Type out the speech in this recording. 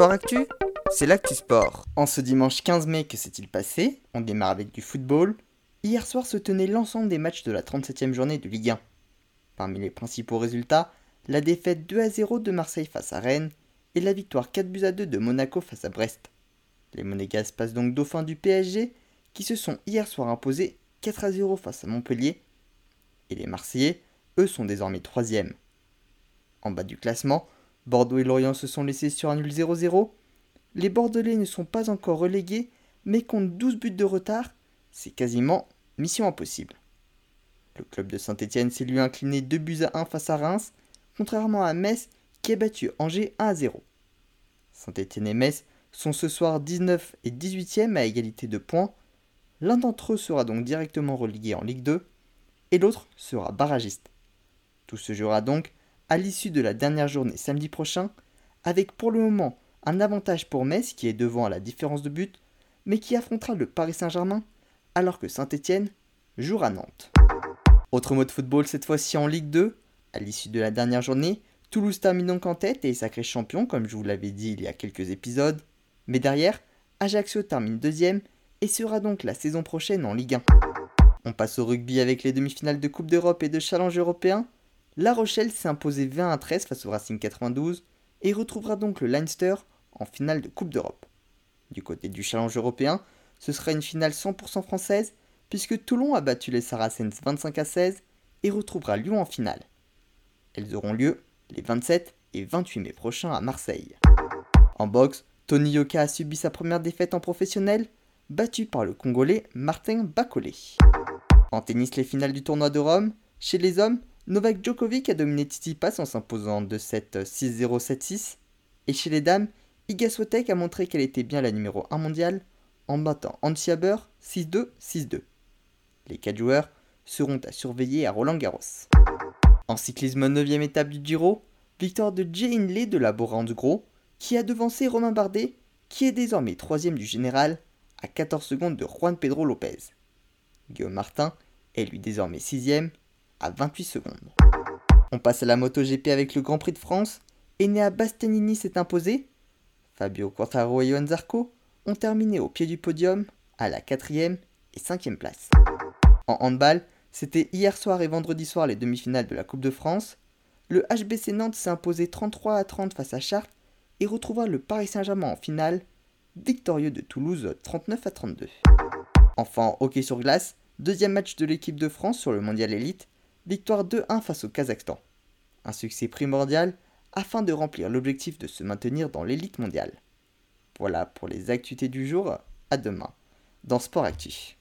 Sport Actu, c'est l'actu sport. En ce dimanche 15 mai, que s'est-il passé? On démarre avec du football. Hier soir se tenaient l'ensemble des matchs de la 37e journée de Ligue 1. Parmi les principaux résultats, la défaite 2 à 0 de Marseille face à Rennes et la victoire 4 buts à 2 de Monaco face à Brest. Les Monégas passent donc dauphin du PSG qui se sont hier soir imposés 4 à 0 face à Montpellier. Et les Marseillais, eux, sont désormais 3 En bas du classement, Bordeaux et Lorient se sont laissés sur un nul 0-0. Les Bordelais ne sont pas encore relégués, mais comptent 12 buts de retard. C'est quasiment mission impossible. Le club de Saint-Etienne s'est lui incliné 2 buts à 1 face à Reims, contrairement à Metz qui a battu Angers 1 à 0. Saint-Etienne et Metz sont ce soir 19 et 18e à égalité de points. L'un d'entre eux sera donc directement relégué en Ligue 2 et l'autre sera barragiste. Tout se jouera donc à l'issue de la dernière journée samedi prochain, avec pour le moment un avantage pour Metz qui est devant à la différence de but, mais qui affrontera le Paris Saint-Germain, alors que Saint-Etienne jouera Nantes. Autre mot de football cette fois-ci en Ligue 2, à l'issue de la dernière journée, Toulouse termine donc en tête et est sacré champion comme je vous l'avais dit il y a quelques épisodes, mais derrière, Ajaccio termine deuxième et sera donc la saison prochaine en Ligue 1. On passe au rugby avec les demi-finales de Coupe d'Europe et de Challenge européen. La Rochelle s'est imposée 20 à 13 face au Racing 92 et retrouvera donc le Leinster en finale de Coupe d'Europe. Du côté du challenge européen, ce sera une finale 100% française puisque Toulon a battu les Saracens 25 à 16 et retrouvera Lyon en finale. Elles auront lieu les 27 et 28 mai prochains à Marseille. En boxe, Tony Yoka a subi sa première défaite en professionnel, battu par le Congolais Martin Bacolé. En tennis, les finales du tournoi de Rome, chez les hommes, Novak Djokovic a dominé Tsitsipas en s'imposant 2-7 6-0 7-6 et chez les dames, Iga Swiatek a montré qu'elle était bien la numéro 1 mondiale en battant Antia 6-2 6-2. Les 4 joueurs seront à surveiller à Roland Garros. En cyclisme 9ème étape du Giro, victoire de Jay Hindley de la Bora Gros qui a devancé Romain Bardet qui est désormais 3 du général à 14 secondes de Juan Pedro Lopez. Guillaume Martin est lui désormais 6ème à 28 secondes. On passe à la MotoGP avec le Grand Prix de France. Enea Bastianini s'est imposé. Fabio Quartaro et Johan Zarco ont terminé au pied du podium à la 4ème et 5ème place. En handball, c'était hier soir et vendredi soir les demi-finales de la Coupe de France. Le HBC Nantes s'est imposé 33 à 30 face à Chartres et retrouvera le Paris Saint-Germain en finale, victorieux de Toulouse 39 à 32. Enfin, hockey sur glace, deuxième match de l'équipe de France sur le mondial élite, victoire 2-1 face au Kazakhstan. Un succès primordial afin de remplir l'objectif de se maintenir dans l'élite mondiale. Voilà pour les actualités du jour, à demain dans Sport Actif.